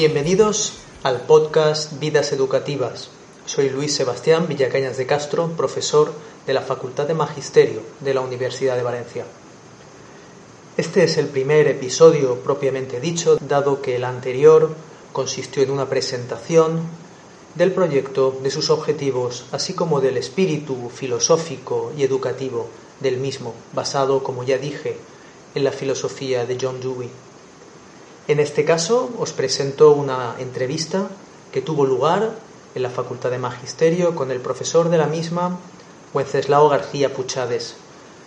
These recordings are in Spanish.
Bienvenidos al podcast Vidas Educativas. Soy Luis Sebastián Villacañas de Castro, profesor de la Facultad de Magisterio de la Universidad de Valencia. Este es el primer episodio propiamente dicho, dado que el anterior consistió en una presentación del proyecto, de sus objetivos, así como del espíritu filosófico y educativo del mismo, basado, como ya dije, en la filosofía de John Dewey. En este caso os presento una entrevista que tuvo lugar en la Facultad de Magisterio con el profesor de la misma, Wenceslao García Puchades.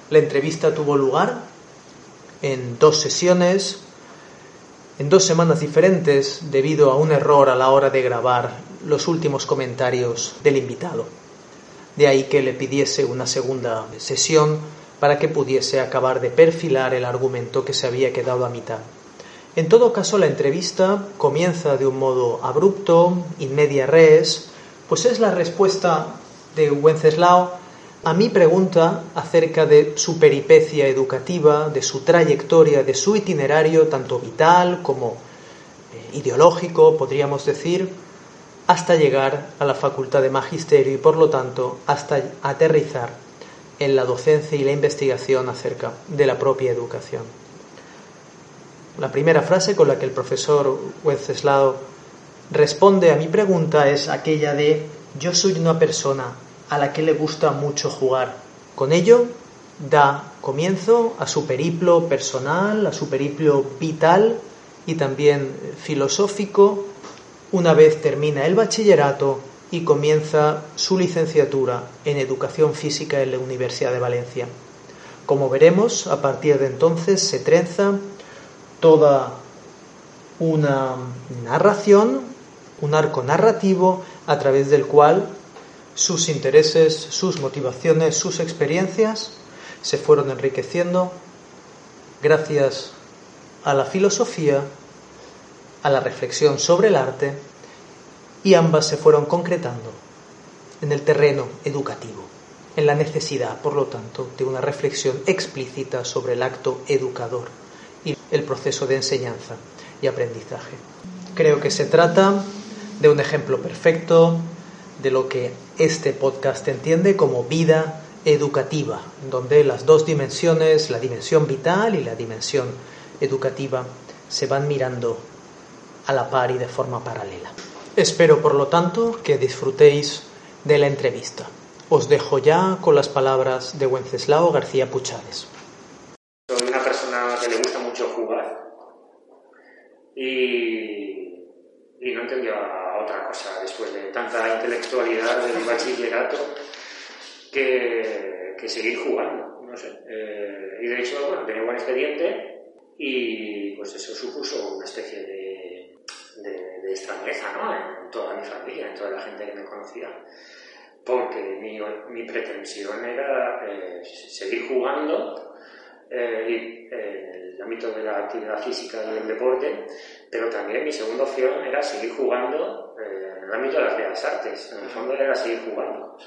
La entrevista tuvo lugar en dos sesiones, en dos semanas diferentes, debido a un error a la hora de grabar los últimos comentarios del invitado. De ahí que le pidiese una segunda sesión para que pudiese acabar de perfilar el argumento que se había quedado a mitad. En todo caso, la entrevista comienza de un modo abrupto, in media res, pues es la respuesta de Wenceslao a mi pregunta acerca de su peripecia educativa, de su trayectoria, de su itinerario, tanto vital como eh, ideológico, podríamos decir, hasta llegar a la Facultad de Magisterio y, por lo tanto, hasta aterrizar en la docencia y la investigación acerca de la propia educación. La primera frase con la que el profesor Wenceslao responde a mi pregunta es aquella de yo soy una persona a la que le gusta mucho jugar. Con ello da comienzo a su periplo personal, a su periplo vital y también filosófico una vez termina el bachillerato y comienza su licenciatura en educación física en la Universidad de Valencia. Como veremos, a partir de entonces se trenza toda una narración, un arco narrativo a través del cual sus intereses, sus motivaciones, sus experiencias se fueron enriqueciendo gracias a la filosofía, a la reflexión sobre el arte y ambas se fueron concretando en el terreno educativo, en la necesidad, por lo tanto, de una reflexión explícita sobre el acto educador el proceso de enseñanza y aprendizaje. Creo que se trata de un ejemplo perfecto de lo que este podcast entiende como vida educativa, donde las dos dimensiones, la dimensión vital y la dimensión educativa, se van mirando a la par y de forma paralela. Espero, por lo tanto, que disfrutéis de la entrevista. Os dejo ya con las palabras de Wenceslao García Puchades. Soy una persona que le gusta mucho jugar y, no entendía otra cosa después de tanta intelectualidad del bachillerato que, que seguir jugando, no sé. Eh, y de hecho, bueno, tenía buen expediente y pues eso supuso una especie de, de, de extrañeza ¿no? en toda mi familia, en toda la gente que me conocía porque mi, mi pretensión era eh, seguir jugando eh, y, en el ámbito de la actividad física y del deporte, pero también mi segunda opción era seguir jugando eh, en el ámbito de las bellas artes. En el fondo era seguir jugando.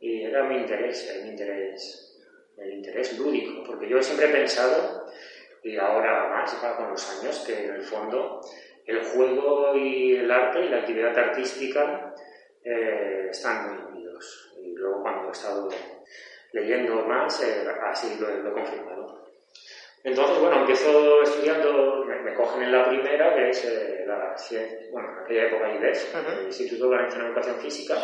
Y era mi interés, el interés, el interés lúdico, porque yo siempre he pensado, y ahora más con los años, que en el fondo el juego y el arte y la actividad artística eh, están muy unidos. cuando he estado leyendo más, eh, así lo, lo he confirmado. Entonces, bueno, empiezo estudiando, me, cogen en la primera, que es eh, la, bueno, en aquella época IDES, el Instituto Valenciano de Educación Física,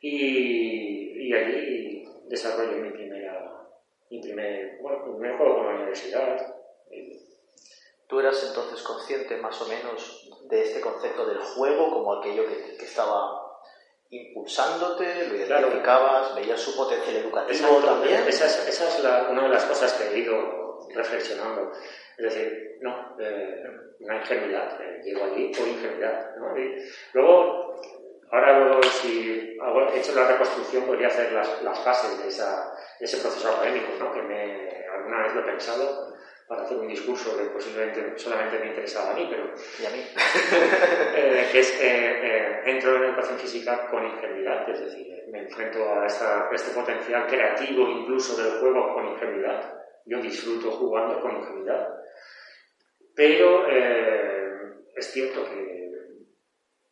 y, y, allí desarrollo mi primera, mi primer, bueno, mi primer juego con la universidad. ¿Tú eras entonces consciente más o menos de este concepto del juego como aquello que, que estaba impulsándote, lo identificabas, veías su potencial educativo también? Esa es, esa es la, una de las cosas que he ido reflexionando. Es decir, no, eh, una ingenuidad, eh, llego allí por ingenuidad. ¿no? Y luego, ahora luego, si hago, he hecho la reconstrucción, podría hacer las, las fases de, esa, de, ese proceso académico, ¿no? que me, alguna vez lo he pensado para hacer un discurso que posiblemente solamente me interesaba a mí, pero... Y a mí. eh, que es, eh, entro en educación física con ingenuidad, es decir, me enfrento a, esta, a este potencial creativo incluso del juego con ingenuidad yo disfruto jugando con ingenuidad. Pero eh, es cierto que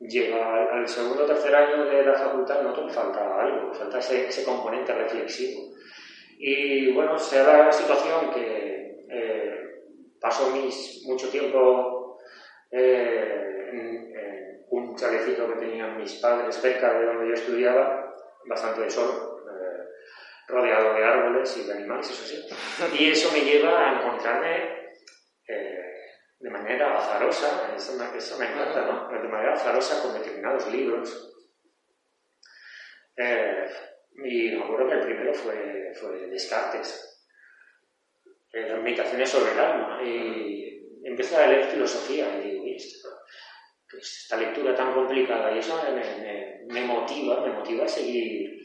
llega al segundo o tercer año de la facultad, no falta algo, falta ese, componente reflexivo. Y bueno, se da la situación que eh, paso mis, mucho tiempo eh, en, un chalecito que tenían mis padres cerca de donde yo estudiaba, bastante de solo, rodeado de árboles y de animales, eso sí. Y eso me lleva a encontrarme eh, de manera azarosa, eso me, eso me encanta, ¿no? De manera azarosa con determinados libros. Eh, y me acuerdo que el primero fue, fue Descartes, eh, las meditaciones sobre el alma. Y empecé a leer filosofía y digo, esta lectura tan complicada y eso me, me, me motiva, me motiva a seguir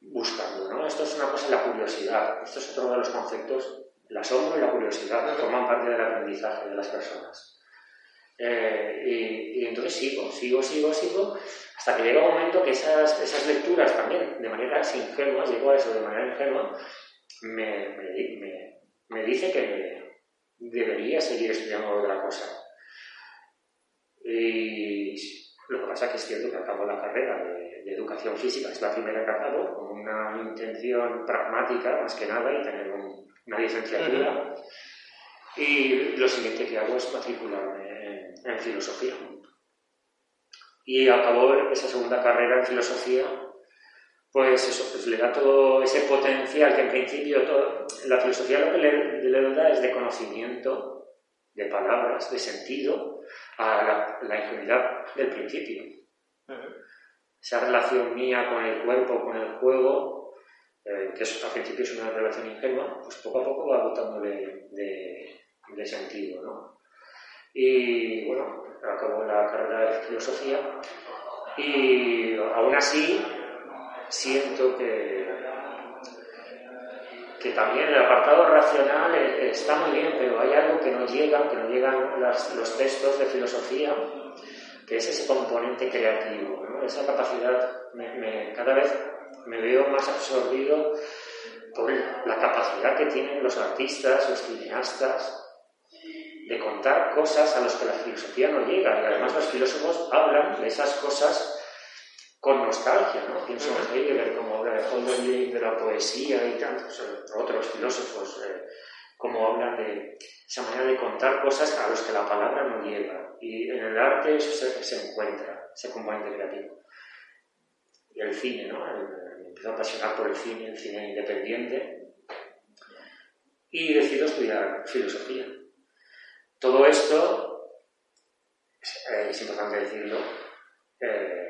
buscando. ¿no? Esto es una cosa, la curiosidad. Esto es otro de los conceptos. El asombro y la curiosidad forman parte del aprendizaje de las personas. Eh, y, entonces sigo, sigo, sigo, sigo, hasta que llega un momento que esas, esas lecturas también, de manera ingenua, llego a eso de manera ingenua, me, me, me dice que debería seguir estudiando otra cosa. Y lo que pasa es que es cierto que acabo la carrera de, educación física, es la primera que acabo, con una intención pragmática más que nada y tener una licenciatura. Y lo siguiente que hago es matricularme en, filosofía. Y acabo esa segunda carrera en filosofía, pues eso, pues le da todo ese potencial que en principio todo, la filosofía lo que le, le da es de conocimiento, de palabras, de sentido, a la, ingenuidad del principio. Esa relación mía con el cuerpo, con el juego, eh, que al principio es una relación ingenua, pues poco a poco va dotándole de, de, sentido. ¿no? Y bueno, acabo la carrera de filosofía y aún así siento que que también el apartado racional eh, está muy bien, pero hay algo que no llega, que no llegan los textos de filosofía, que es ese componente creativo, esa capacidad, cada vez me veo más absorbido por la capacidad que tienen los artistas, los cineastas, de contar cosas a las que la filosofía no llega. Y además los filósofos hablan de esas cosas con nostalgia, ¿no? Pienso en Heidegger como habla de Holderlin, de la poesía y tantos otros filósofos, eh, como hablan de esa manera de contar cosas a los que la palabra no llega. Y en el arte eso se, encuentra, ese componente creativo. Y el cine, ¿no? Me empiezo a apasionar por el cine, el cine independiente, y decido estudiar filosofía. Todo esto, eh, es importante decirlo, eh,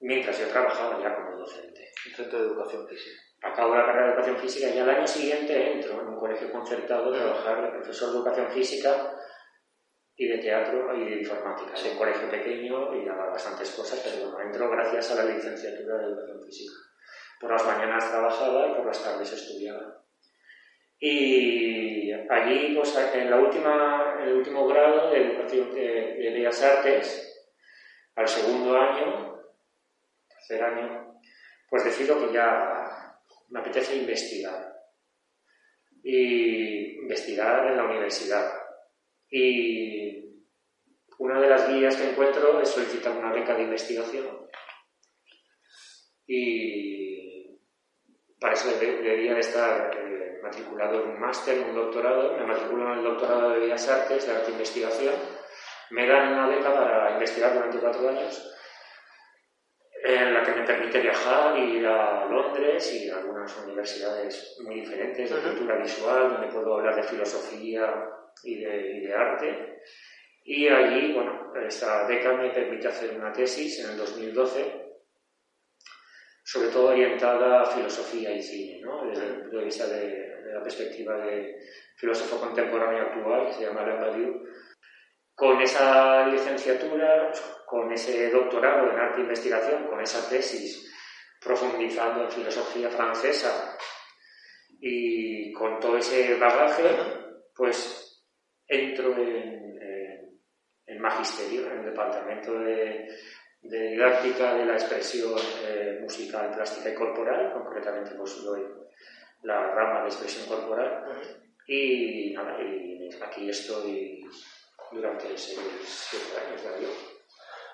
mientras yo trabajaba ya como docente. En centro de educación física. Acabo la carrera de educación física y al año siguiente entro en un colegio concertado a trabajar de profesor de educación física y de teatro y de informática. Es un colegio pequeño y daba bastantes cosas, pero bueno, entro gracias a la licenciatura de educación física. Por las mañanas trabajaba y por las tardes estudiaba. Y allí, pues, en, la última, en el último grado de educación de, de Bellas Artes, al segundo año, año, pues decido que ya me apetece investigar. Y investigar en la universidad. Y una de las guías que encuentro es solicitar una beca de investigación. Y para eso debería de estar eh, matriculado en un máster, en un doctorado. Me matriculo en el doctorado de Bellas Artes, de Arte e Investigación. Me dan una beca para investigar durante cuatro años, en la que me permite viajar, ir a Londres y a algunas universidades muy diferentes de cultura visual, donde puedo hablar de filosofía y de, y de arte. Y allí, bueno, esta beca me permite hacer una tesis en el 2012 sobre todo orientada a filosofía y cine, ¿no? desde el punto de vista de, la perspectiva de filósofo contemporáneo actual, que se llama Alain Badiou. Con esa licenciatura, con ese doctorado en arte e investigación, con esa tesis profundizando en filosofía francesa y con todo ese bagaje, pues entro en, en magisterio, en el departamento de de didáctica de la expresión eh, musical, plástica y corporal, concretamente pues doy la rama de expresión corporal. Y nada, y aquí estoy durante seis, siete años de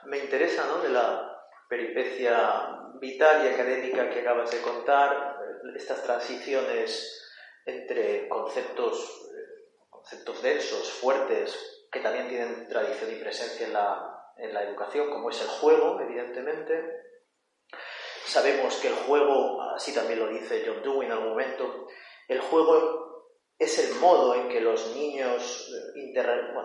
Me interesa, ¿no?, de la peripecia vital y académica que acabas de contar, estas transiciones entre conceptos, eh, conceptos densos, fuertes, que también tienen tradición y presencia en la en la educación, como es el juego, evidentemente. Sabemos que el juego, así también lo dice John Dewey en algún momento, el juego es el modo en que los niños eh,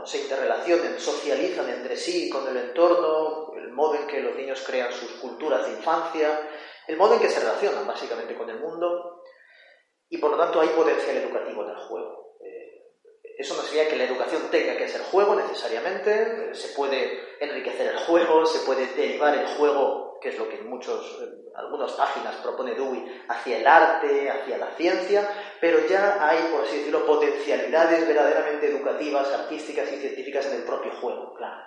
se interrelacionan, socializan entre sí con el entorno, el modo en que los niños crean sus culturas de infancia, el modo en que se relacionan básicamente con el mundo y por lo tanto hay potencial educativo en el juego. Eso no sería que la educación tenga que ser juego necesariamente, se puede enriquecer el juego, se puede derivar el juego, que es lo que en muchos, algunas páginas propone Dewey, hacia el arte, hacia la ciencia, pero ya hay, por así decirlo, potencialidades verdaderamente educativas, artísticas y científicas en el propio juego, claro.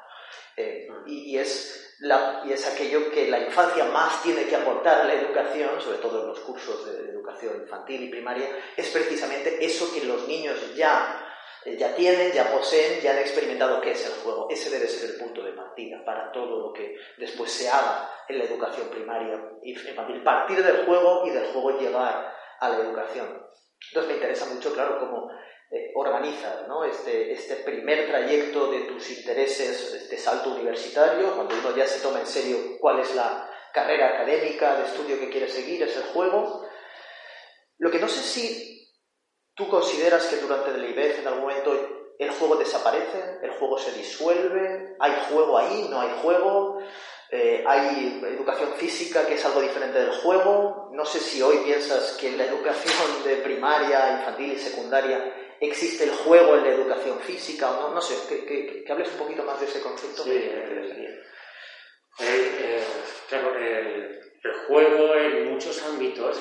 Eh, y, es y es aquello que la infancia más tiene que aportar a la educación, sobre todo en los cursos de educación infantil y primaria, es precisamente eso que los niños ya eh, ya tienen, ya poseen, ya han experimentado qué es el juego. Ese debe ser el punto de partida para todo lo que después se haga en la educación primaria y infantil. Partir del juego y del juego llegar a la educación. Entonces me interesa mucho, claro, cómo eh, organizas ¿no? este, este primer trayecto de tus intereses, este salto universitario, cuando uno ya se toma en serio cuál es la carrera académica de estudio que quiere seguir, es el juego. Lo que no sé si ¿Tú consideras que durante el IBEF en algún momento el juego desaparece, el juego se disuelve, hay juego ahí, no hay juego, eh, hay educación física que es algo diferente del juego? No sé si hoy piensas que en la educación de primaria, infantil y secundaria existe el juego en la educación física o no, no sé, que, hables un poquito más de ese concepto. Sí, eh, eh, claro, el, juego en muchos ámbitos,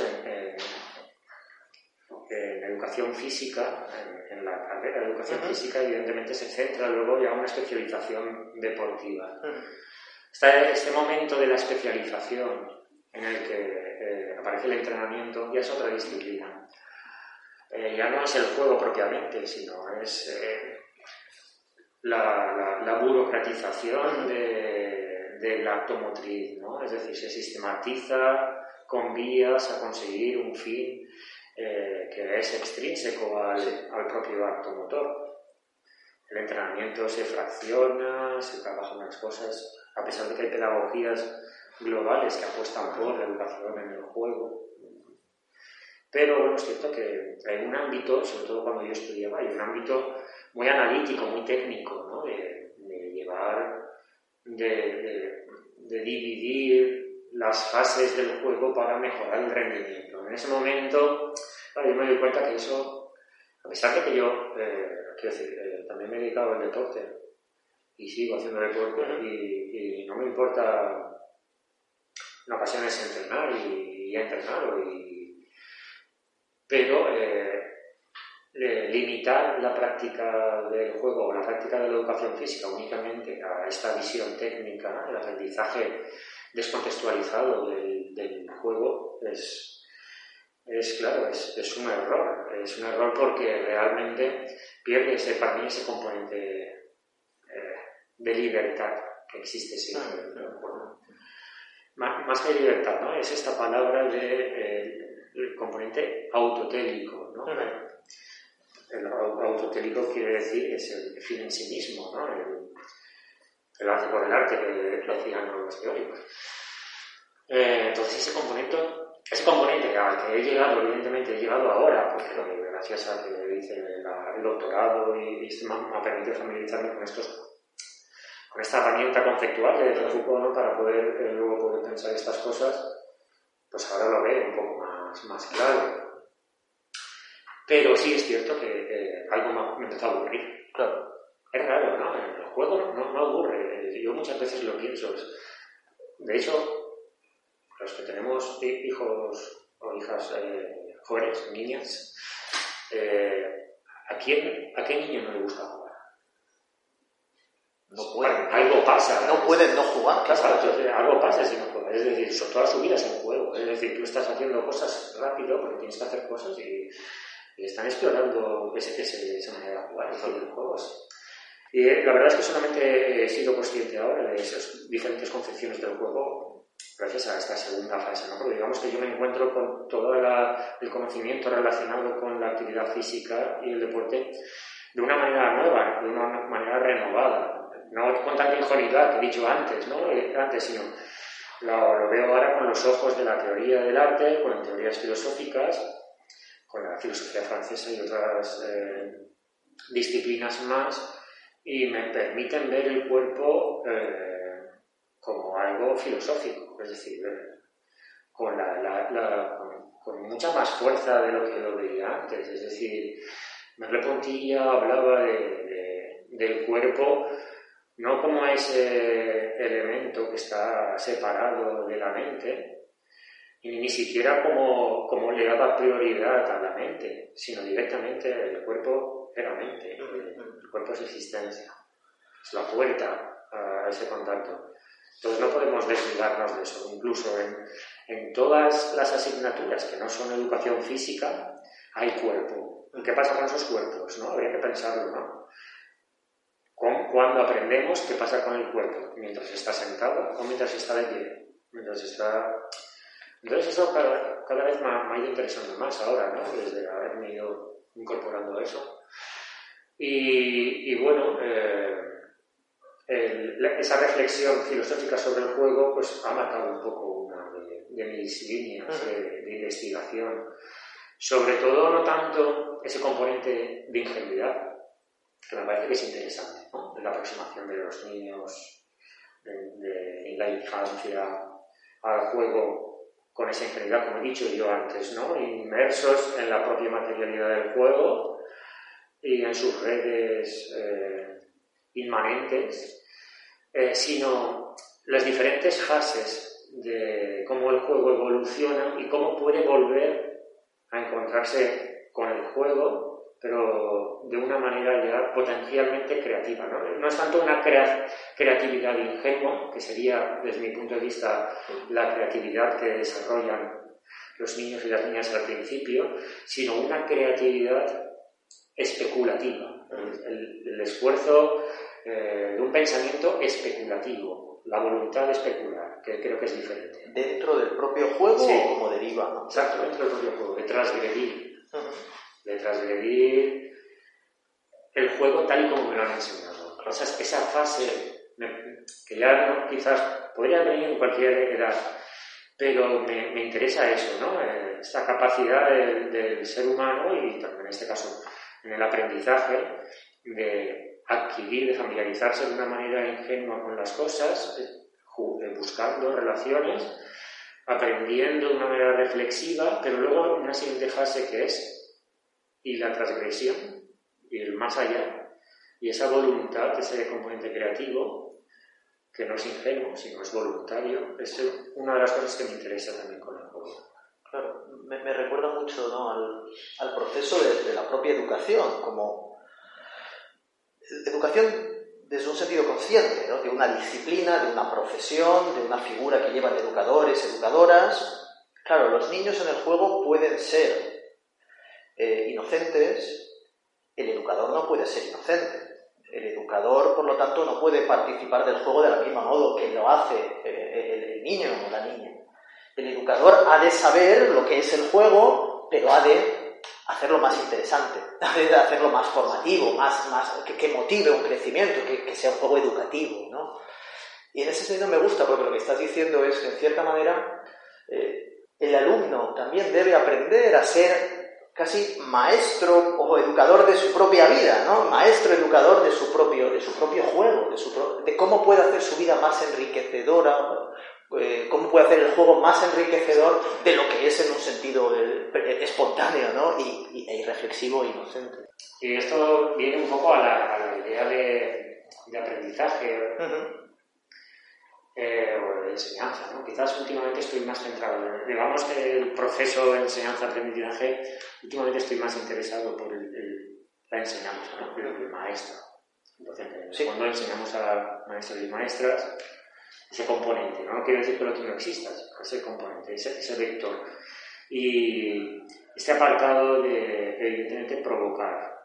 educación física, en, la carrera de educación física, evidentemente se centra luego ya una especialización deportiva. Está este momento de la especialización en el que eh, aparece el entrenamiento ya es otra disciplina. Eh, ya no es el juego propiamente, sino es eh, la, burocratización del acto motriz, ¿no? Es decir, se sistematiza con vías a conseguir un fin eh, que es extrínseco al, al, propio acto motor. El entrenamiento se fracciona, se trabajan las cosas, a pesar de que hay pedagogías globales que apuestan por la educación en el juego. Pero bueno, es cierto que hay un ámbito, sobre todo cuando yo estudiaba, hay un ámbito muy analítico, muy técnico, ¿no? de, llevar, de, de, dividir las fases del juego para mejorar el rendimiento. En ese momento, yo me doy cuenta que eso, a pesar de que yo, eh, quiero decir, eh, también me he dedicado al deporte y sigo haciendo deporte y, no me importa en ocasiones entrenar y, y entrenar, y, pero eh, limitar la práctica del juego o la práctica de la educación física únicamente a esta visión técnica, el aprendizaje descontextualizado del, del juego es, es claro, es, es, un error. Es un error porque realmente pierde ese, para mí ese componente eh, de libertad que existe siempre el juego. Más, que libertad, ¿no? Es esta palabra de, eh, el componente autotélico, ¿no? El autotélico quiere decir es el fin en sí mismo, ¿no? El, el arte por el arte que lo decían los teóricos. Eh, entonces ese componente, ese componente al que he llegado, evidentemente he llegado ahora, porque gracias a que hice el, doctorado y, y me, ha permitido familiarizarme con estos con esta herramienta conceptual que de Foucault para poder eh, luego poder pensar estas cosas, pues ahora lo veo un poco más, más claro. Pero sí es cierto que algo me, empezó a aburrir. Claro. Es raro, ¿no? El juego no, no aburre. Yo muchas veces lo pienso. De hecho, los que tenemos hijos o hijas eh, jóvenes, niñas, eh, ¿a, quién, ¿a qué niño no le gusta jugar? No pueden. Algo pasa. No pueden no jugar, claro. algo pasa si no juegan. Es decir, toda su vida es un juego. Es decir, tú estás haciendo cosas rápido porque tienes que hacer cosas y, están explorando ese, esa manera de jugar, de juegos. Y eh, la verdad es que solamente he sido consciente ahora de esas diferentes concepciones del juego gracias a esta segunda fase, ¿no? Porque digamos que yo me encuentro con todo el conocimiento relacionado con la actividad física y el deporte de una manera nueva, de una manera renovada no con tanta ingenuidad que he dicho antes, ¿no? Eh, antes, sino lo, veo ahora con los ojos de la teoría del arte, con teorías filosóficas, con la filosofía francesa y otras eh, disciplinas más, y me permiten ver el cuerpo eh, como algo filosófico, es decir, con, la, con, mucha más fuerza de lo que lo veía antes, es decir, Merle Pontilla hablaba del cuerpo no como ese elemento que está separado de la mente, y ni siquiera como, como le daba prioridad a la mente, sino directamente el cuerpo era mente, el cuerpo es existencia, es la puerta a ese contacto. Entonces no podemos desligarnos de eso. Incluso en, en todas las asignaturas que no son educación física, hay cuerpo. ¿Y qué pasa con esos cuerpos? ¿no? Habría que pensarlo, ¿no? cuando aprendemos qué pasa con el cuerpo, mientras está sentado o mientras está de pie, mientras está... Entonces eso cada, vez me ha, ido interesando más ahora, ¿no? Desde haberme ido incorporando eso. Y, bueno, eh, esa reflexión filosófica sobre el juego pues ha marcado un poco una de, mis líneas de, investigación. Sobre todo no tanto ese componente de ingenuidad, que me parece que es interesante, ¿no? la aproximación de los niños en la infancia al juego con esa ingenuidad, como he dicho yo antes, ¿no? inmersos en la propia materialidad del juego y en sus redes eh, inmanentes, eh, sino las diferentes fases de cómo el juego evoluciona y cómo puede volver a encontrarse con el juego pero de una manera ya potencialmente creativa. No, es tanto una creatividad ingenua, que sería, desde mi punto de vista, la creatividad que desarrollan los niños y las niñas al principio, sino una creatividad especulativa, el, esfuerzo eh, de un pensamiento especulativo, la voluntad de especular, que creo que es diferente. ¿Dentro del propio juego o como deriva? Exacto, dentro del propio juego, de transgredir de transgredir el juego tal y como me lo han enseñado. Esa, esa fase que ya quizás podría venir en cualquier edad, pero me, interesa eso, ¿no? Eh, esa capacidad del, ser humano y también en este caso en el aprendizaje de adquirir, de familiarizarse de una manera ingenua con las cosas, eh, eh, buscando relaciones, aprendiendo de una manera reflexiva, pero luego una siguiente fase que es y la transgresión, y el más allá, y esa voluntad, ese componente creativo, que no es ingenuo, sino es voluntario, es una de las cosas que me interesa también con el juego. Claro, me, recuerda mucho ¿no? al, al, proceso de, la propia educación, como educación desde un sentido consciente, ¿no? de una disciplina, de una profesión, de una figura que llevan educadores, educadoras. Claro, los niños en el juego pueden ser eh, inocentes, el educador no puede ser inocente. El educador, por lo tanto, no puede participar del juego de la misma modo que lo hace eh, el, niño o la niña. El educador ha de saber lo que es el juego, pero ha de hacerlo más interesante, hacerlo más formativo, más, más, que, motive un crecimiento, que, sea un juego educativo, ¿no? Y en ese sentido me gusta porque lo que estás diciendo es que en cierta manera eh, el alumno también debe aprender a ser casi maestro o educador de su propia vida, ¿no? Maestro educador de su propio, de su propio juego, de, su de cómo puede hacer su vida más enriquecedora, eh, cómo puede hacer el juego más enriquecedor de lo que es en un sentido eh, espontáneo, ¿no? Y, e irreflexivo e inocente. Y esto viene un poco a la, idea de, aprendizaje eh, o de enseñanza, ¿no? Quizás últimamente estoy más centrado, digamos que el proceso de enseñanza-aprendizaje, últimamente estoy más interesado por la enseñanza, ¿no? el, maestro. Entonces, cuando enseñamos a maestros y maestras, ese componente, ¿no? quiere decir que el otro no exista, ese componente, ese, vector. Y este apartado de, evidentemente, provocar,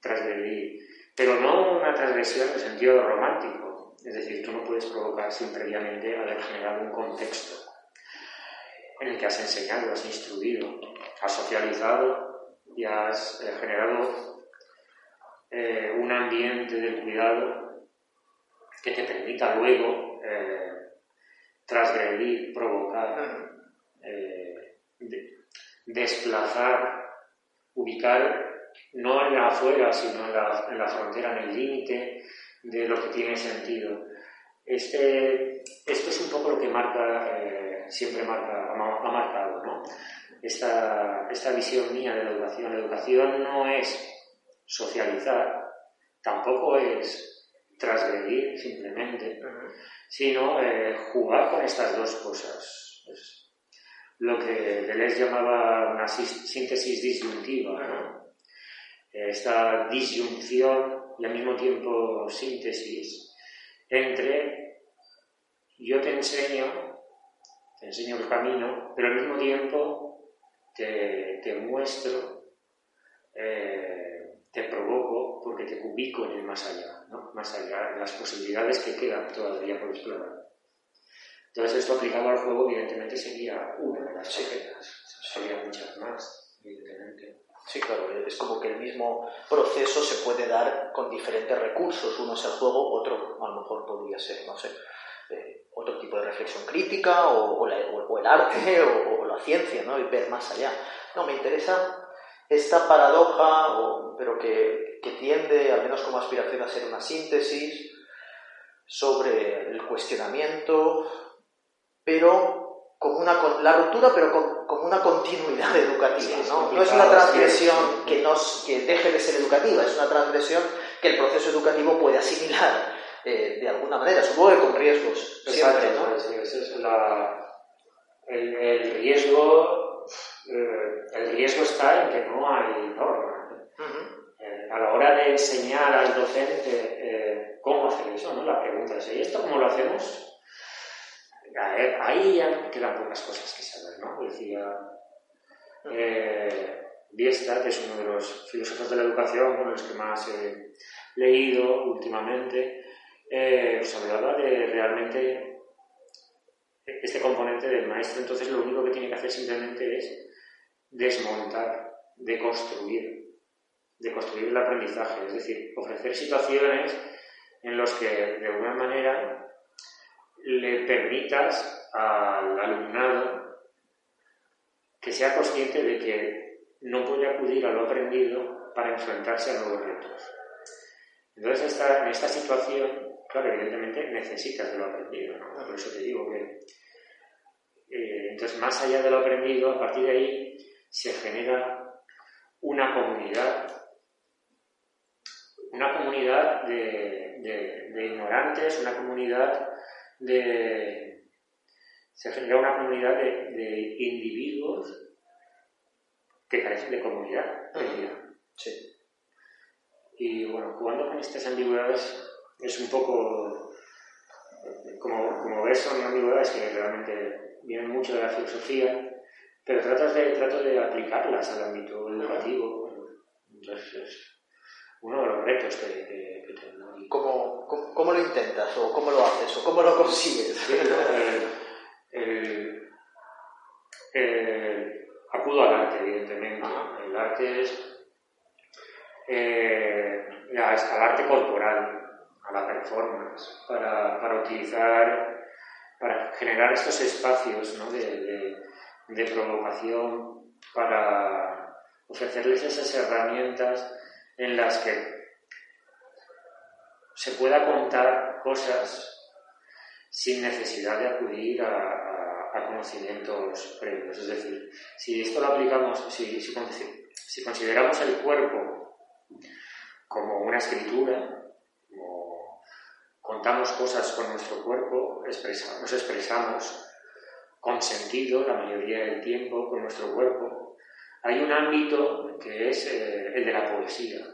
transgredir, pero no una transgresión en el sentido romántico, es decir, tú no puedes provocar sin previamente haber generado un contexto en el que has enseñado, has instruido, has socializado y has eh, generado eh, un ambiente del cuidado que te permita luego eh, transgredir, provocar, desplazar, ubicar no en la afuera, sino en la, en la frontera, en el límite, de lo que tiene sentido. Este, esto es un poco lo que marca, eh, siempre marca, ha marcado, ¿no? Esta, esta visión mía de la educación. La educación no es socializar, tampoco es transgredir simplemente, sino eh, jugar con estas dos cosas. lo que Deleuze llamaba una síntesis disyuntiva, esta disyunción y al mismo tiempo síntesis entre yo te enseño, te enseño el camino, pero al mismo tiempo te, te muestro, eh, te provoco porque te ubico en el más allá, ¿no? más allá de las posibilidades que quedan todavía por explorar. Entonces esto aplicado al juego evidentemente sería una de las facetas, serían muchas más, evidentemente. Sí, claro, es como que el mismo proceso se puede dar con diferentes recursos. Uno es el juego, otro a lo mejor podría ser, no sé, eh, otro tipo de reflexión crítica o, el arte o, la ciencia, ¿no? Y ver más allá. No, me interesa esta paradoja, pero que, que tiende, al menos como aspiración, a ser una síntesis sobre el cuestionamiento, pero como una, la ruptura, pero con, como una continuidad educativa. ¿no? no es una transgresión que, nos, que deje de ser educativa, es una transgresión que el proceso educativo puede asimilar eh, de alguna manera, supongo que con riesgos. Siempre, ¿no? es la, el, el, riesgo, el riesgo está en que no hay norma. Eh, a la hora de enseñar al docente cómo hacer eso, ¿no? la pregunta es, ¿y esto cómo lo hacemos? ahí ya quedan pocas cosas que saber, ¿no? Decía eh, Biesta, que es uno de los filósofos de la educación con los que más he leído últimamente, eh, pues hablaba de realmente este componente del maestro, entonces lo único que tiene que hacer simplemente es desmontar, deconstruir, deconstruir el aprendizaje, es decir, ofrecer situaciones en las que de alguna manera le permitas al alumnado que sea consciente de que no puede acudir a lo aprendido para enfrentarse a nuevos retos. Entonces, en esta situación, claro, evidentemente necesitas de lo aprendido, ¿no? Por eso te digo que, eh, entonces, más allá de lo aprendido, a partir de ahí se genera una comunidad, una comunidad de, de ignorantes, una comunidad de, se genera una comunidad de, individuos que carecen de comunidad. Sí. Y bueno, jugando con estas ambigüedades es un poco, como, como ves, son ambigüedades que realmente vienen mucho de la filosofía, pero tratas de, trato de aplicarlas al ámbito educativo. Entonces, uno de los retos que, que, tengo. ¿Cómo, ¿Cómo, lo intentas? ¿O cómo lo haces? ¿O cómo lo consigues? acudo al arte, evidentemente arte es eh, al arte corporal, a la performance, para, para utilizar, para generar estos espacios ¿no? de, de, provocación, para ofrecerles esas herramientas en las que se pueda contar cosas sin necesidad de acudir a, conocimientos previos. Es decir, si esto lo aplicamos, si, si consideramos el cuerpo como una escritura, como contamos cosas con nuestro cuerpo, nos expresamos con sentido la mayoría del tiempo con nuestro cuerpo. Hay un ámbito que es eh, el de la poesía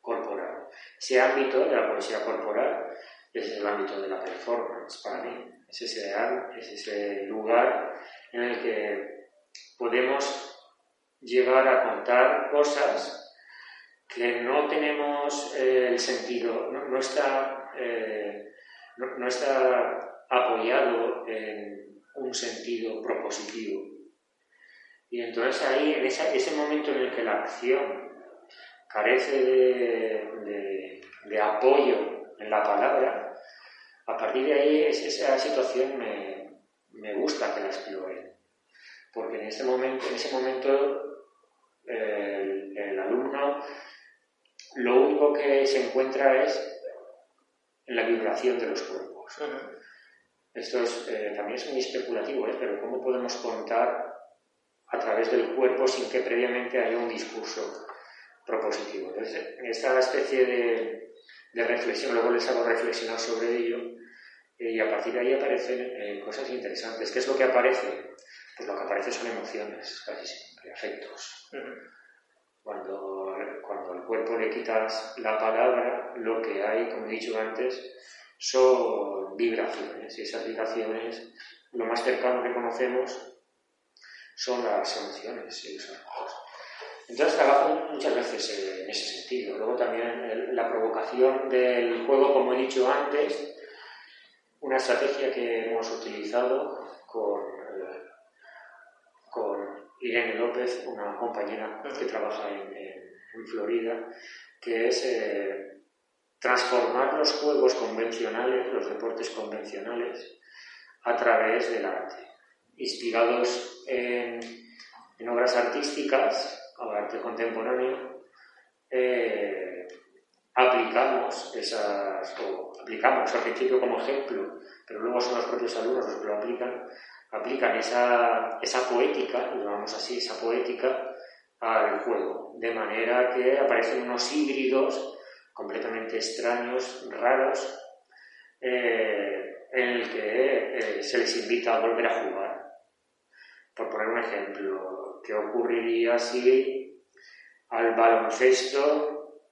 corporal. Ese ámbito de la poesía corporal es el ámbito de la performance para mí. Es ese, es ese lugar en el que podemos llegar a contar cosas que no tenemos eh, el sentido, no, está, eh, no, está apoyado en un sentido propositivo. Y entonces ahí, en ese momento en el que la acción carece de, de, apoyo en la palabra, a partir de ahí esa situación me, me gusta que la explore. Porque en ese momento, en ese momento el, el alumno lo único que se encuentra es en la vibración de los cuerpos. Esto eh, también es muy especulativo, ¿eh? pero ¿cómo podemos contar a través del cuerpo sin que previamente haya un discurso propositivo? Entonces, en esta especie de, reflexión, luego les hago reflexionar sobre ello, eh, y a partir de ahí aparecen cosas interesantes. ¿Qué es lo que aparece? Pues lo que aparece son emociones, casi siempre, afectos. Cuando, cuerpo le quitas la palabra, lo que hay, como he dicho antes, son vibraciones. Y esas vibraciones, lo más cercano que conocemos, son las emociones y los Entonces trabajo muchas veces en ese sentido. Luego también la provocación del juego, como he dicho antes, una estrategia que hemos utilizado con, eh, con Irene López, una compañera que trabaja en, Florida, que es eh, transformar los juegos convencionales, los deportes convencionales, a través del arte, inspirados en, obras artísticas, o arte contemporáneo, eh, aplicamos esas, o aplicamos al principio como ejemplo, pero luego son los propios alumnos los que lo aplican, aplican esa, esa poética, llamamos así, esa poética al juego, de manera que aparecen unos híbridos completamente extraños, raros, eh, en el que eh, se les invita a volver a jugar. Por poner un ejemplo, ¿qué ocurriría si al baloncesto,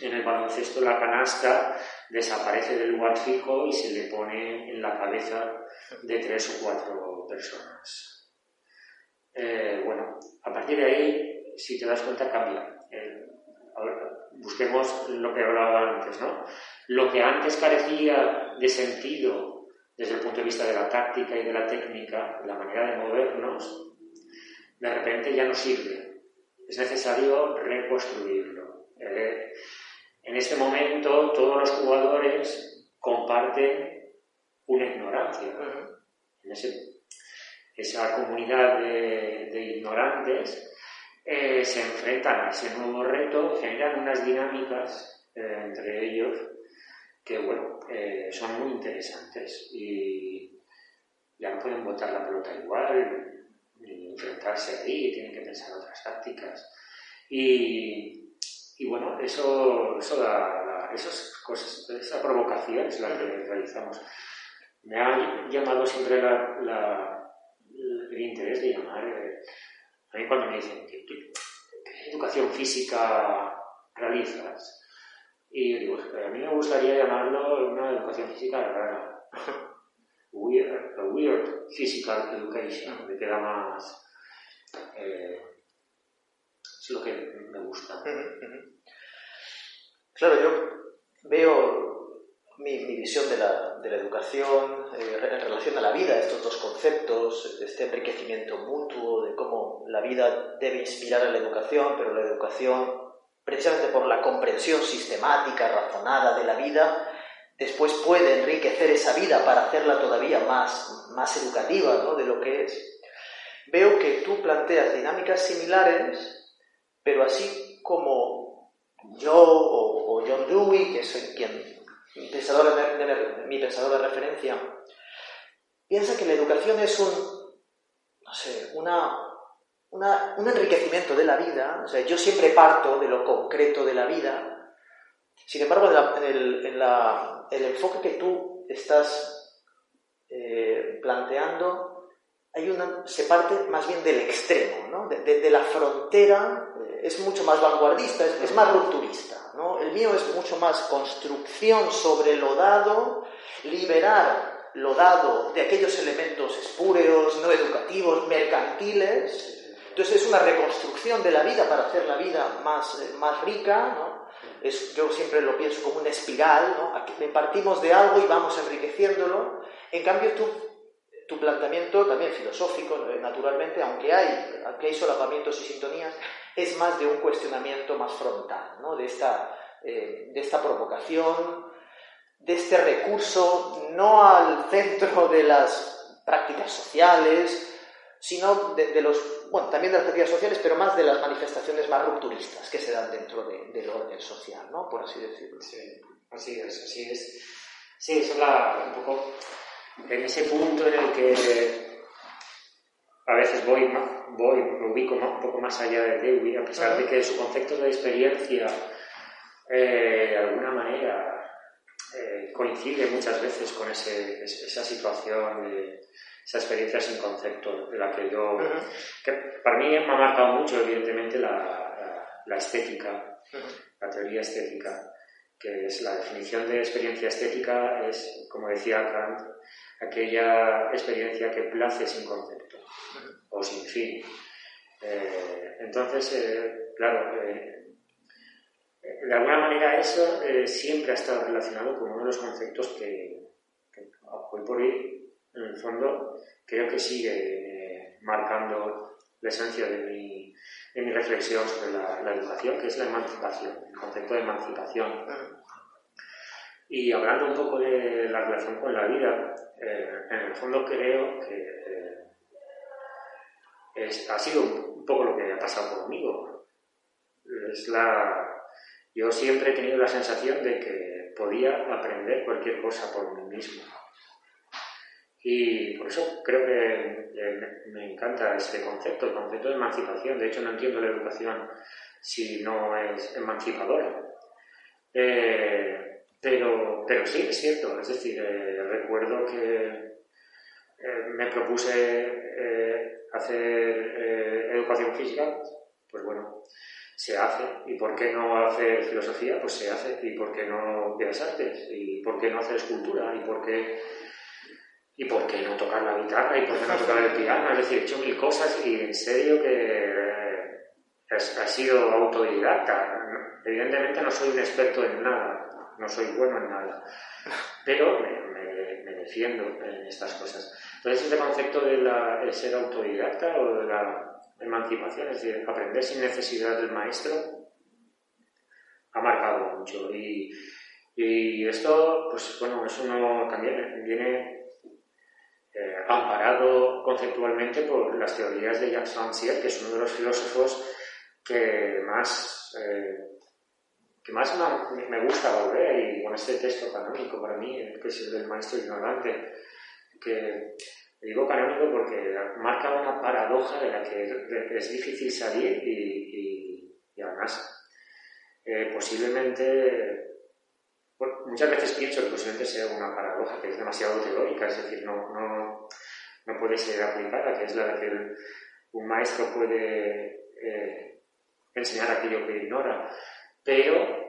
en el baloncesto la canasta desaparece del lugar y se le pone en la cabeza de tres o cuatro personas. Eh, bueno, a partir de ahí, si te das cuenta, cambia. Eh, busquemos lo que hablaba antes, ¿no? Lo que antes carecía de sentido desde el punto de vista de la táctica y de la técnica, la manera de movernos, de repente ya no sirve. Es necesario reconstruirlo. Eh, en este momento todos los jugadores comparten una ignorancia. En esa comunidad de, ignorantes eh, se enfrentan a ese nuevo reto, generan unas dinámicas eh, entre ellos que, bueno, eh, son muy interesantes y ya no pueden botar la pelota igual, ni enfrentarse ahí, tienen que pensar otras tácticas. Y, y bueno, eso, eso da, esas cosas, esa provocación es la que realizamos. Me ha llamado siempre la, el interés de llamar. A mí cuando me dicen, ¿qué, educación física realizas? Y yo digo, a mí me gustaría llamarlo una educación física rara. weird, a weird physical education, me queda más... Eh, es lo que me gusta. Claro, yo veo mi, visión de la, de la educación eh, en relación a la vida, estos dos conceptos, este enriquecimiento mutuo, de cómo la vida debe inspirar a la educación, pero la educación, precisamente por la comprensión sistemática, razonada de la vida, después puede enriquecer esa vida para hacerla todavía más, más educativa ¿no? de lo que es. Veo que tú planteas dinámicas similares, pero así como yo o, John Dewey, que es quien, mi pensador de referencia, piensa que la educación es un, no sé, una, un enriquecimiento de la vida. O sea, yo siempre parto de lo concreto de la vida. Sin embargo, en, el, enfoque que tú estás eh, planteando, hay una, se parte más bien del extremo, ¿no? de, la frontera, eh, es mucho más vanguardista, es, más rupturista. ¿no? El mío es mucho más construcción sobre lo dado, liberar lo dado de aquellos elementos espúreos, no educativos, mercantiles, entonces es una reconstrucción de la vida para hacer la vida más, eh, más rica, ¿no? Es, yo siempre lo pienso como una espiral, ¿no? Partimos de algo y vamos enriqueciéndolo. En cambio, tu, tu planteamiento, también filosófico, eh, naturalmente, aunque hay, aunque hay solapamientos y sintonías, es más de un cuestionamiento más frontal, ¿no? de, esta, eh, de esta provocación, de este recurso no al centro de las prácticas sociales, sino de, los, bueno, también de las prácticas sociales, pero más de las manifestaciones más rupturistas que se dan dentro del orden social, ¿no? Por así decirlo. Sí, así es, así es. Sí, eso es la, un poco en ese punto en el que a veces voy, voy me ubico un poco más allá de Dewey, a pesar de que su concepto de experiencia eh, de alguna manera eh, coincide muchas veces con ese, esa situación de esa experiencia sin concepto de la que yo... que para mí me ha marcado mucho, evidentemente, la, la, estética, la teoría estética, que es la definición de experiencia estética, es, como decía Kant, aquella experiencia que place sin concepto o sin fin. Eh, entonces, eh, claro, eh, de alguna manera eso siempre ha estado relacionado con uno de los conceptos que, que hoy por hoy en el fondo, creo que sigue marcando la esencia de mi, de mi reflexión sobre la, educación, que es la emancipación, el concepto de emancipación. Y hablando un poco de la relación con la vida, eh, en el fondo creo que eh, ha sido un poco lo que ha pasado conmigo. Es la, yo siempre he tenido la sensación de que podía aprender cualquier cosa por mí mismo y por eso creo que me encanta este concepto, el concepto de emancipación. De hecho, no entiendo la educación si no es emancipadora. Eh, pero, pero sí, es cierto. Es decir, eh, recuerdo que eh, me propuse hacer educación física, pues bueno, se hace. ¿Y por qué no hacer filosofía? Pues se hace. ¿Y por qué no bellas artes? ¿Y por qué no hacer escultura? ¿Y por qué ¿Y por qué no tocar la guitarra? ¿Y por qué no tocar el piano? Es decir, he hecho mil cosas y en serio que eh, ha sido autodidacta. Evidentemente no soy un experto en nada, no soy bueno en nada, pero me, defiendo en estas cosas. Entonces, este concepto de, la, ser autodidacta o de la emancipación, es decir, aprender sin necesidad del maestro, ha marcado mucho. Y, y esto, pues bueno, eso no también viene eh, amparado conceptualmente por las teorías de Jacques Rancière, que es uno de los filósofos que más, eh, que más me, gusta volver, y con este texto canónico para mí, que es el del maestro ignorante, que digo canónico porque marca una paradoja de la que es difícil salir y, y, además eh, posiblemente muchas veces pienso que posiblemente sea una paradoja que es demasiado teórica, es decir, no, no, no puede ser aplicada, que es la que un maestro puede eh, enseñar aquello que ignora, pero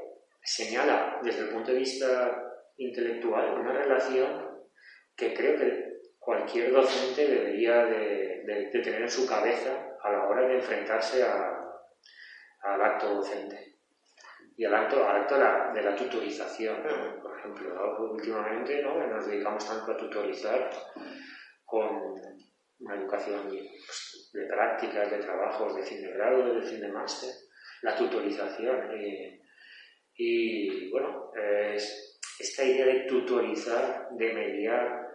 señala desde el punto de vista intelectual una relación que creo que cualquier docente debería de, tener en su cabeza a la hora de enfrentarse al acto docente y al acto, al acto de, la, tutorización. Por ejemplo, últimamente ¿no? nos dedicamos tanto a tutorizar con, una educación pues, de prácticas, de trabajos, de fin de grado, de fin de máster, la tutorización. Y bueno, esta idea de tutorizar, de mediar,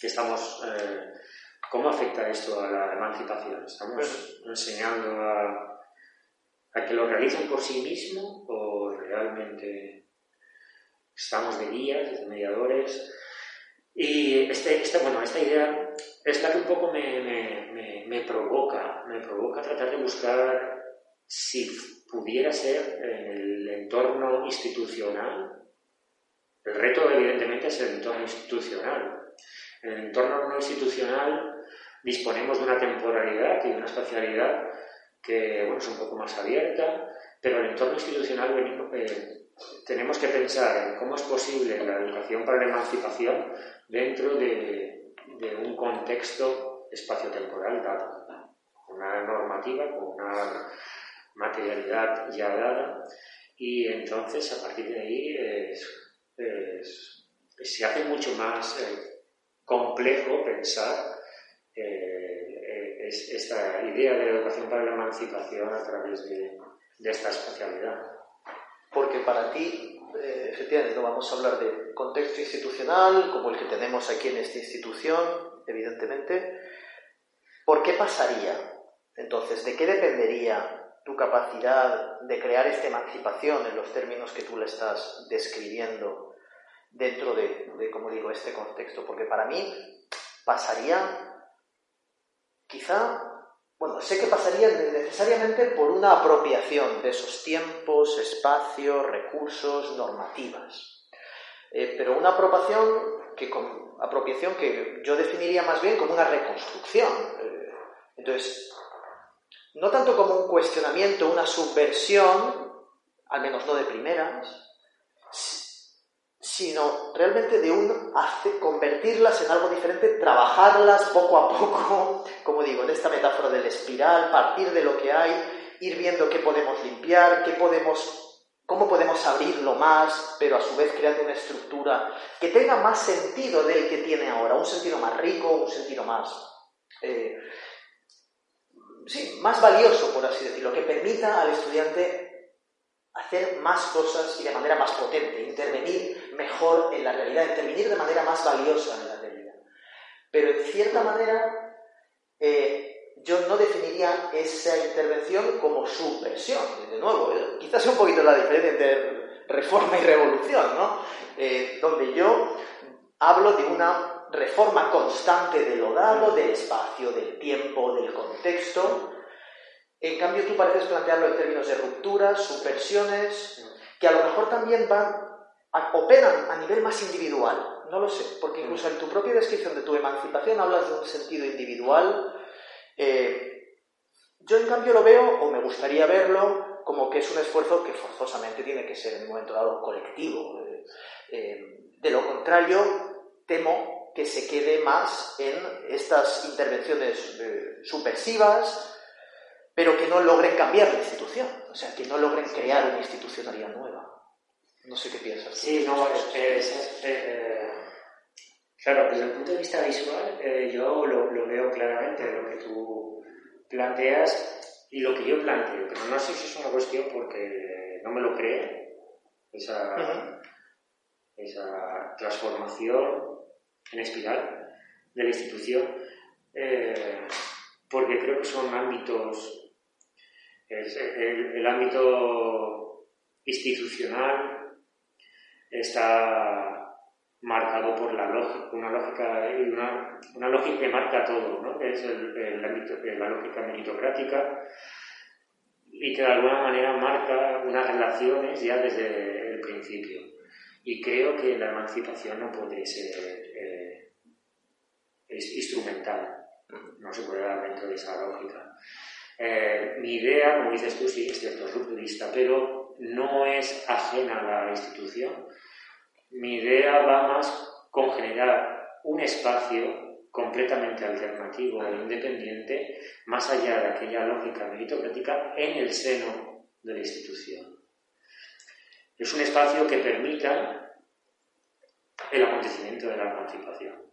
que estamos... Eh, ¿Cómo afecta esto a la emancipación? ¿Estamos enseñando a, a que lo realicen por sí mismos o realmente estamos de guías, de mediadores? Y este, este, bueno, esta idea es la que un poco me, me, me, provoca, me provoca tratar de buscar si pudiera ser en el entorno institucional. El reto, evidentemente, es el entorno institucional. En el entorno no institucional disponemos de una temporalidad y de una espacialidad que bueno, es un poco más abierta, pero en el entorno institucional venimos, eh, tenemos que pensar en cómo es posible la educación para la emancipación dentro de, un contexto espaciotemporal dado, con una normativa, con una materialidad ya dada, y entonces a partir de ahí se hace mucho más eh, complejo pensar eh, esta idea de educación para la emancipación a través de, de esta especialidad porque para ti, eh, efectivamente, no vamos a hablar de contexto institucional como el que tenemos aquí en esta institución, evidentemente. ¿Por qué pasaría? Entonces, ¿de qué dependería tu capacidad de crear esta emancipación en los términos que tú le estás describiendo dentro de, como digo, este contexto? Porque para mí pasaría quizá bueno, sé que pasaría necesariamente por una apropiación de esos tiempos, espacios, recursos, normativas. Eh, pero una apropiación que, apropiación que yo definiría más bien como una reconstrucción. Eh, entonces, no tanto como un cuestionamiento, una subversión, al menos no de primeras, sino realmente de un convertirlas en algo diferente, trabajarlas poco a poco, como digo, en esta metáfora del espiral, partir de lo que hay, ir viendo qué podemos limpiar, qué podemos, cómo podemos abrirlo más, pero a su vez creando una estructura que tenga más sentido del que tiene ahora, un sentido más rico, un sentido más, eh, sí, más valioso, por así decirlo, que permita al estudiante hacer más cosas y de manera más potente, intervenir mejor en la realidad, intervenir de manera más valiosa en la realidad. Pero en cierta manera, eh, yo no definiría esa intervención como subversión. De nuevo, eh, quizás un poquito la diferencia entre reforma y revolución, ¿no? Eh, donde yo hablo de una reforma constante de lo dado, del espacio, del tiempo, del contexto, en cambio, tú pareces plantearlo en términos de rupturas, subversiones, que a lo mejor también van, operan a nivel más individual. No lo sé, porque incluso en tu propia descripción de tu emancipación hablas de un sentido individual. Eh, yo, en cambio, lo veo, o me gustaría verlo, como que es un esfuerzo que forzosamente tiene que ser en un momento dado colectivo. Eh, eh, de lo contrario, temo que se quede más en estas intervenciones subversivas, pero que no logren cambiar la institución, o sea, que no logren crear una institucionalidad nueva. No sé qué piensas. Sí, no, es, eh, claro, desde el punto de vista visual, eh, yo lo, lo, veo claramente, lo que tú planteas y lo que yo planteo, pero no sé si es una cuestión porque no me lo creo, esa, esa transformación en espiral de la institución, eh, porque creo que son ámbitos el, ámbito institucional está marcado por la lógica, una lógica, una, una lógica que marca todo, ¿no? que es el, ámbito, la lógica meritocrática y que de alguna manera marca unas relaciones ya desde el principio. Y creo que la emancipación no puede ser eh, instrumental, no se puede dar dentro de esa lógica. Eh, mi idea, como dices tú, sí, es cierto, es rupturista, pero no es ajena a la institución. Mi idea va más con generar un espacio completamente alternativo e independiente, más allá de aquella lógica meritocrática, en el seno de la institución. Es un espacio que permita el acontecimiento de la emancipación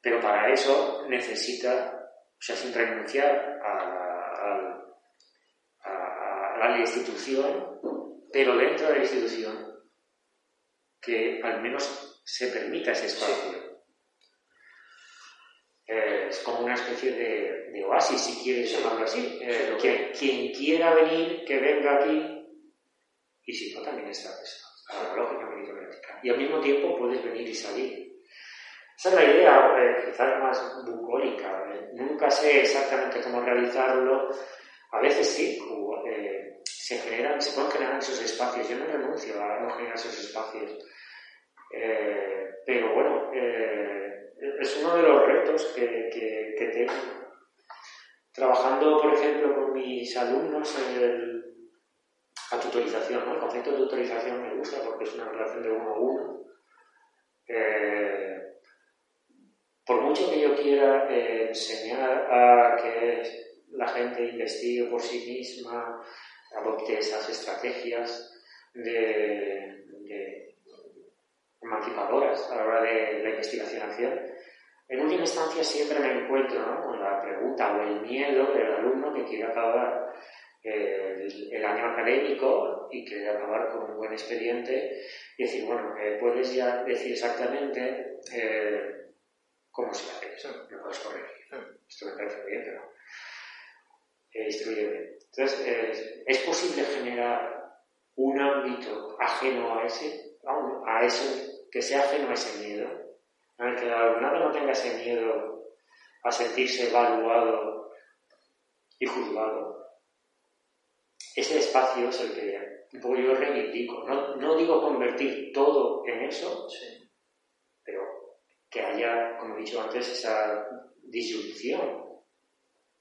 Pero para eso necesita, o sea, sin renunciar a, a la institución, pero dentro de la institución, que al menos se permita ese espacio. Eh, es como una especie de, oasis, si quieres llamarlo así. Eh, que, quien quiera venir, que venga aquí, y si no, también está, la lógica meritocrática. Y al mismo tiempo puedes venir y salir. Esa es la idea, eh, quizás más bucólica. Nunca sé exactamente cómo realizarlo. A veces sí, se generan, se pueden generar esos espacios. Yo no renuncio a no generar esos espacios. pero bueno, es uno de los retos que, que, tengo. Trabajando, por ejemplo, con mis alumnos en el, la tutorización, el concepto de tutorización me gusta porque es una relación de uno a uno. Eh, por mucho que yo quiera eh, enseñar a que la gente investigue por sí misma, adopte esas estrategias de, de emancipadoras a la hora de la investigación-acción, en última instancia siempre me encuentro con la pregunta o el miedo del alumno que quiere acabar eh, el, año académico y quiere acabar con un buen expediente y decir, bueno, eh, puedes ya decir exactamente eh, cómo se hace eso, me puedes corregir. Esto me parece bien, pero instruyeme. Entonces, ¿es posible generar un ámbito ajeno a ese, a eso, que sea ajeno a ese miedo? en el que el alumnado no tenga ese miedo a sentirse evaluado y juzgado. Ese espacio es el que un poco yo reivindico. No, no digo convertir todo en eso, pero que haya, como he dicho antes, esa disyunción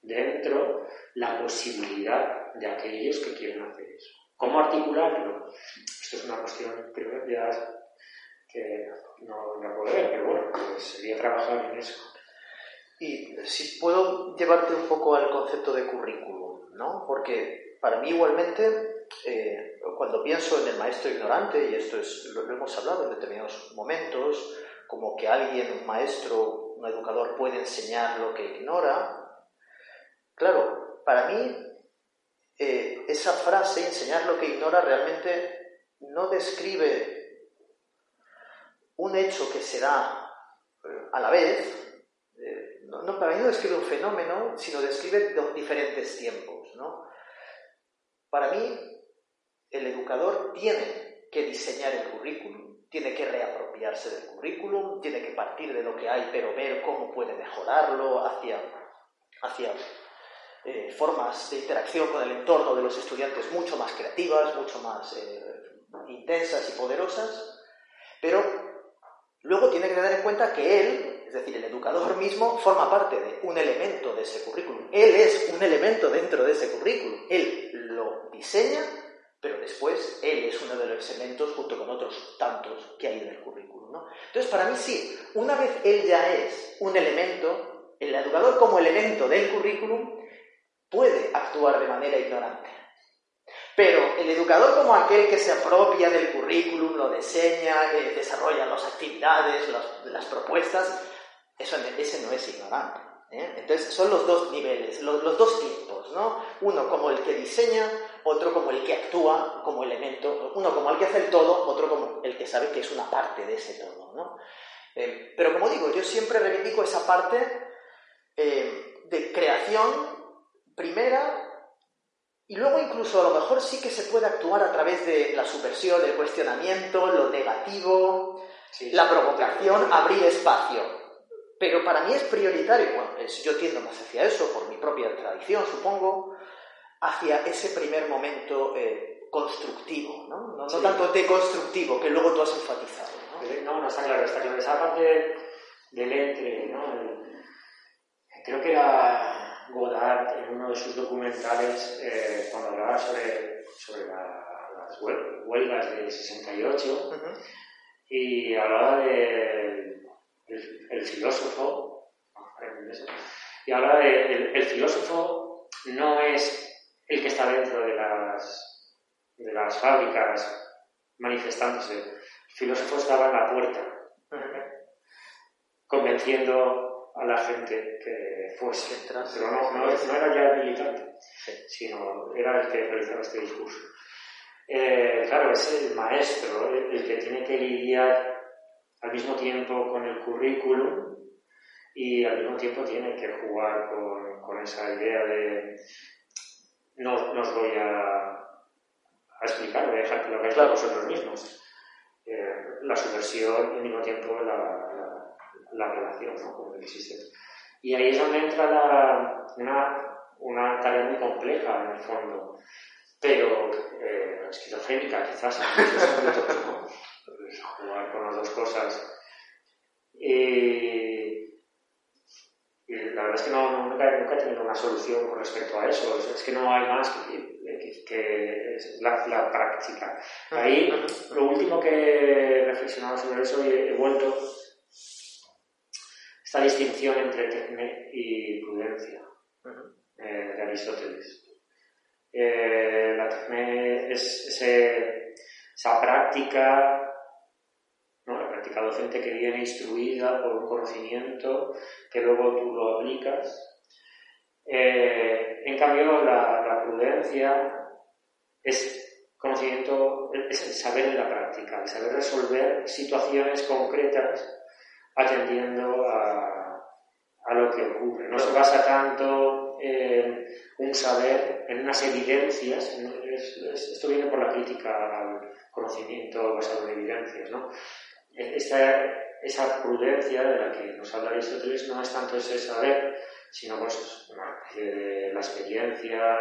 dentro la posibilidad de aquellos que quieren hacer eso. ¿Cómo articularlo? Esto es una cuestión ya que no, no puedo ver, pero bueno, pues sería trabajar en eso. Y si puedo llevarte un poco al concepto de currículum, ¿no? Porque para mí igualmente, eh, cuando pienso en el maestro ignorante, y esto es, lo, hemos hablado en determinados momentos, como que alguien, un maestro, un educador puede enseñar lo que ignora, claro, para mí eh, esa frase, enseñar lo que ignora, realmente no describe un hecho que se da eh, a la vez, no, para mí no describe un fenómeno, sino describe dos diferentes tiempos. ¿no? Para mí, el educador tiene que diseñar el currículum, tiene que reapropiarse del currículum, tiene que partir de lo que hay, pero ver cómo puede mejorarlo hacia, hacia eh, formas de interacción con el entorno de los estudiantes mucho más creativas, mucho más intensas y poderosas, pero Luego tiene que tener en cuenta que él, es decir, el educador mismo, forma parte de un elemento de ese currículum. Él es un elemento dentro de ese currículum. Él lo diseña, pero después él es uno de los elementos junto con otros tantos que hay en el currículum. Entonces, para mí sí, una vez él ya es un elemento, el educador como elemento del currículum puede actuar de manera ignorante. Pero el educador como aquel que se apropia del currículum, lo diseña, eh, desarrolla las actividades, las, propuestas, eso, ese no es ignorante. ¿eh? Entonces son los dos niveles, los, dos tiempos, ¿no? Uno como el que diseña, otro como el que actúa como elemento, uno como el que hace el todo, otro como el que sabe que es una parte de ese todo. Eh, pero como digo, yo siempre reivindico esa parte de creación primera y luego incluso a lo mejor sí que se puede actuar a través de la subversión, el cuestionamiento, lo negativo, la provocación, abrir espacio. Pero para mí es prioritario, bueno, yo tiendo más hacia eso, por mi propia tradición, supongo, hacia ese primer momento eh, constructivo, ¿no? No, tanto deconstructivo, que luego tú has enfatizado. ¿no? no, está claro, está claro. Esa parte del entre, ¿no? Creo que era Godard en uno de sus documentales eh, cuando hablaba sobre, sobre las huelgas del 68 y hablaba de el, filósofo y hablaba de el, filósofo no es el que está dentro de las, de las fábricas manifestándose. El filósofo estaba en la puerta, convenciendo a la gente que fuese, pero no, no, era ya el militante, sino era el que realizaba este discurso. Eh, claro, es el maestro el, que tiene que lidiar al mismo tiempo con el currículum y al mismo tiempo tiene que jugar con, con esa idea de no, no os voy a, a explicar, voy a dejar que lo hagáis vosotros mismos. Eh, la subversión y al mismo tiempo la, la relación ¿no? como existe. Y ahí es donde entra la, una, una, tarea muy compleja en el fondo, pero eh, esquizofrénica quizás en muchos puntos, ¿no? Pues jugar con las dos cosas. Y, y la verdad es que no, nunca, nunca, he tenido una solución con respecto a eso. Es que no hay más que, que, la, la, práctica. Ahí, lo último que he reflexionado sobre eso y he vuelto esta distinción entre tecne y prudencia eh, de Aristóteles. Eh, la tecne es ese, esa práctica, ¿no? la práctica docente que viene instruida por un conocimiento que luego tú lo aplicas. Eh, en cambio, la, la, prudencia es conocimiento, es el saber de la práctica, el saber resolver situaciones concretas atendiendo a, a lo que ocurre. No se basa tanto en un saber, en unas evidencias, esto viene por la crítica al conocimiento basado en evidencias, ¿no? Esta, esa prudencia de la que nos habla Aristóteles no es tanto ese saber, sino pues, de la experiencia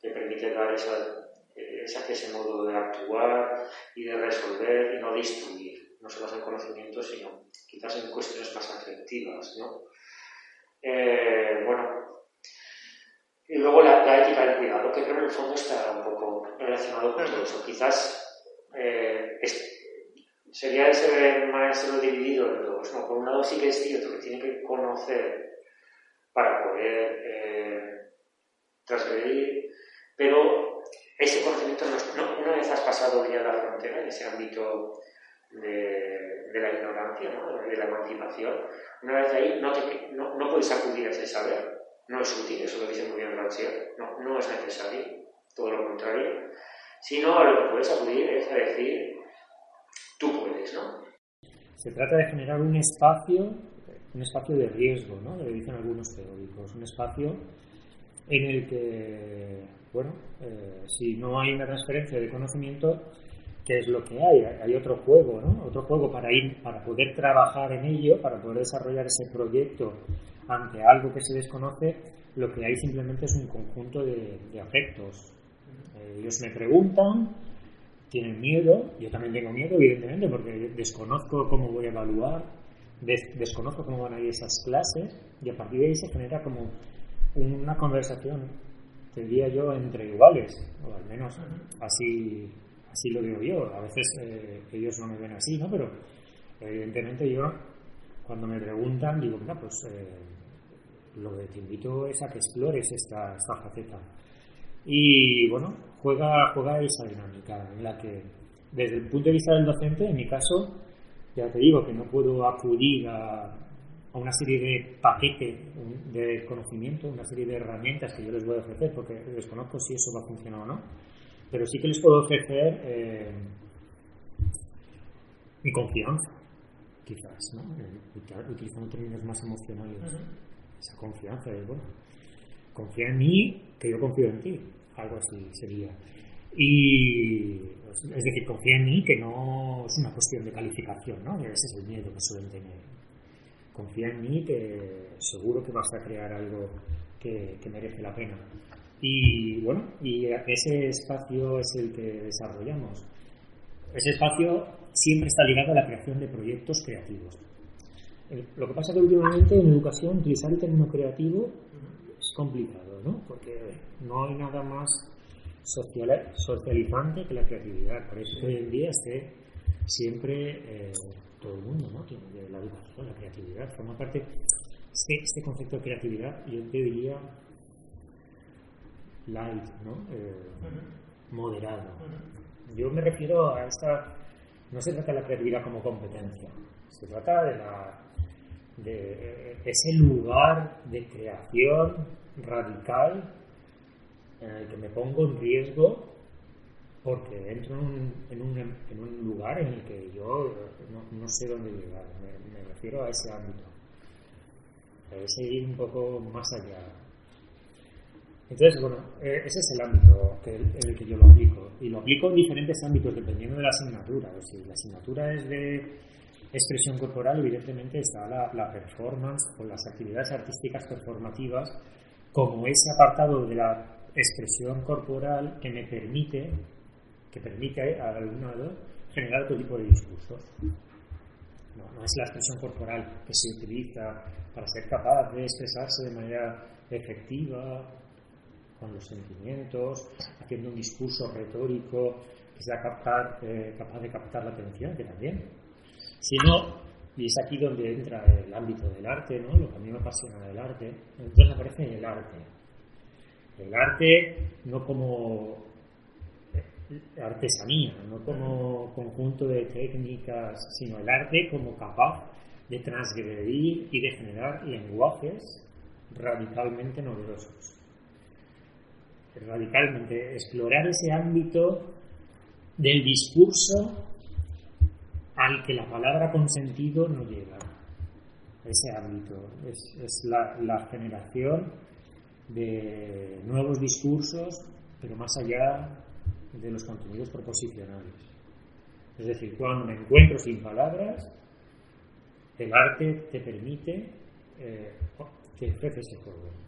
que permite dar esa, ese modo de actuar y de resolver y no de instruir no se basa en conocimiento, sino en cuestiones más afectivas, ¿no? Eh, bueno, y luego la, ética del cuidado, que creo que en el fondo está un poco relacionado con todo eso. Quizás eh, sería ese maestro dividido en dos. ¿no? Por un lado sí que es cierto que tiene que conocer para poder eh, pero ese conocimiento, no, una vez has pasado ya la frontera en ese ámbito de, de la ignorancia, ¿no? de la emancipación, una vez ahí no, te, no, no, puedes acudir a ese saber. No es útil, eso lo dice muy bien Rancière, no, no es necesario, todo lo contrario. Sino a lo que puedes acudir es a decir, tú puedes, ¿no? Se trata de generar un espacio, un espacio de riesgo, ¿no? Dicen algunos teóricos, un espacio en el que, bueno, eh, si no hay una transferencia de conocimiento, qué es lo que hay. Hay otro juego, ¿no? Otro juego para ir, para poder trabajar en ello, para poder desarrollar ese proyecto ante algo que se desconoce. Lo que hay simplemente es un conjunto de, afectos. Eh, ellos me preguntan, tienen miedo, yo también tengo miedo, evidentemente, porque desconozco cómo voy a evaluar, desconozco cómo van a ir esas clases, y a partir de ahí se genera como una conversación, diría yo, entre iguales, o al menos así así lo digo yo. A veces eh, ellos no me ven así, ¿no? Pero evidentemente yo, cuando me preguntan, digo, mira, pues eh, lo que te invito es a que explores esta, esta faceta. Y bueno, juega, juega esa dinámica en la que, desde el punto de vista del docente, en mi caso, ya te digo que no puedo acudir a, a una serie de paquetes de conocimiento, una serie de herramientas que yo les voy a ofrecer, porque desconozco si eso va a funcionar o no pero sí que les puedo ofrecer eh, mi confianza, quizás, ¿no? Eh, utilizando términos más emocionales. Esa confianza de, bueno, confía en mí, que yo confío en ti, algo así sería. Y es decir, confía en mí, que no es una cuestión de calificación, ¿no? Ese es el miedo que suelen tener. Confía en mí, que seguro que vas a crear algo que merece la pena. Y bueno, y ese espacio es el que desarrollamos. Ese espacio siempre está ligado a la creación de proyectos creativos. Lo que pasa que últimamente en educación utilizar el término creativo es complicado, ¿no? Porque no hay nada más socializante que la creatividad. Por eso hoy en día esté siempre eh, todo el mundo, ¿no? De la educación, la creatividad, forma parte. Este, este concepto de creatividad, yo te diría light, ¿no? Eh, moderado. Yo me refiero a esta, no se trata de la creatividad como competencia, se trata de la, de ese lugar de creación radical en el que me pongo en riesgo porque entro en un, en un, lugar en el que yo no, sé dónde llegar, me, refiero a ese ámbito, ese ir un poco más allá. Entonces, bueno, e, ese es el ámbito en el que yo lo aplico. Y lo aplico en diferentes ámbitos dependiendo de la asignatura. si la asignatura es de expresión corporal, evidentemente está la, la performance o las actividades artísticas performativas como ese apartado de la expresión corporal que me permite, que permite al alumnado generar otro tipo de discursos. No, es la expresión corporal que se utiliza para ser capaz de expresarse de manera efectiva con los sentimientos, haciendo un discurso retórico que sea captar, eh, capaz de captar la atención, que también. Sino, y es aquí donde entra el ámbito del arte, ¿no? lo que a mí me apasiona del arte, entonces aparece el arte el arte no como eh, artesanía, no como conjunto de técnicas, sino el arte como capaz de transgredir y de generar lenguajes radicalmente novedosos. Radicalmente explorar ese ámbito del discurso al que la palabra consentido no llega. Ese ámbito es, la, la generación de nuevos discursos, pero más allá de los contenidos proposicionales. Es decir, cuando me encuentro sin palabras, el arte te permite eh, que expreses ese juego.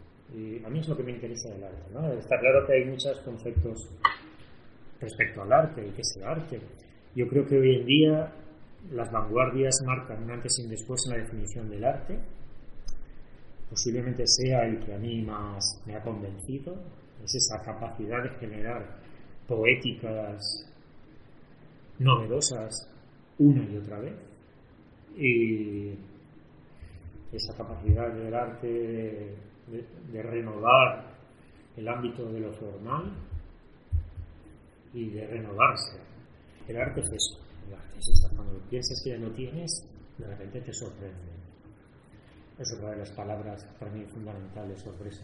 A mí es lo que me interesa del arte. ¿no? Está claro que hay muchos conceptos respecto al arte y qué es el arte. Yo creo que hoy en día las vanguardias marcan un antes y un después en la definición del arte posiblemente sea el que a mí más me ha convencido, es esa capacidad de generar poéticas novedosas una y otra vez y esa capacidad del arte renovar el ámbito de lo formal y de renovarse. El arte es eso, el arte es eso. Cuando piensas que ya no tienes, de repente te sorprende. Es otra de las palabras para mí fundamentales, sorpresa.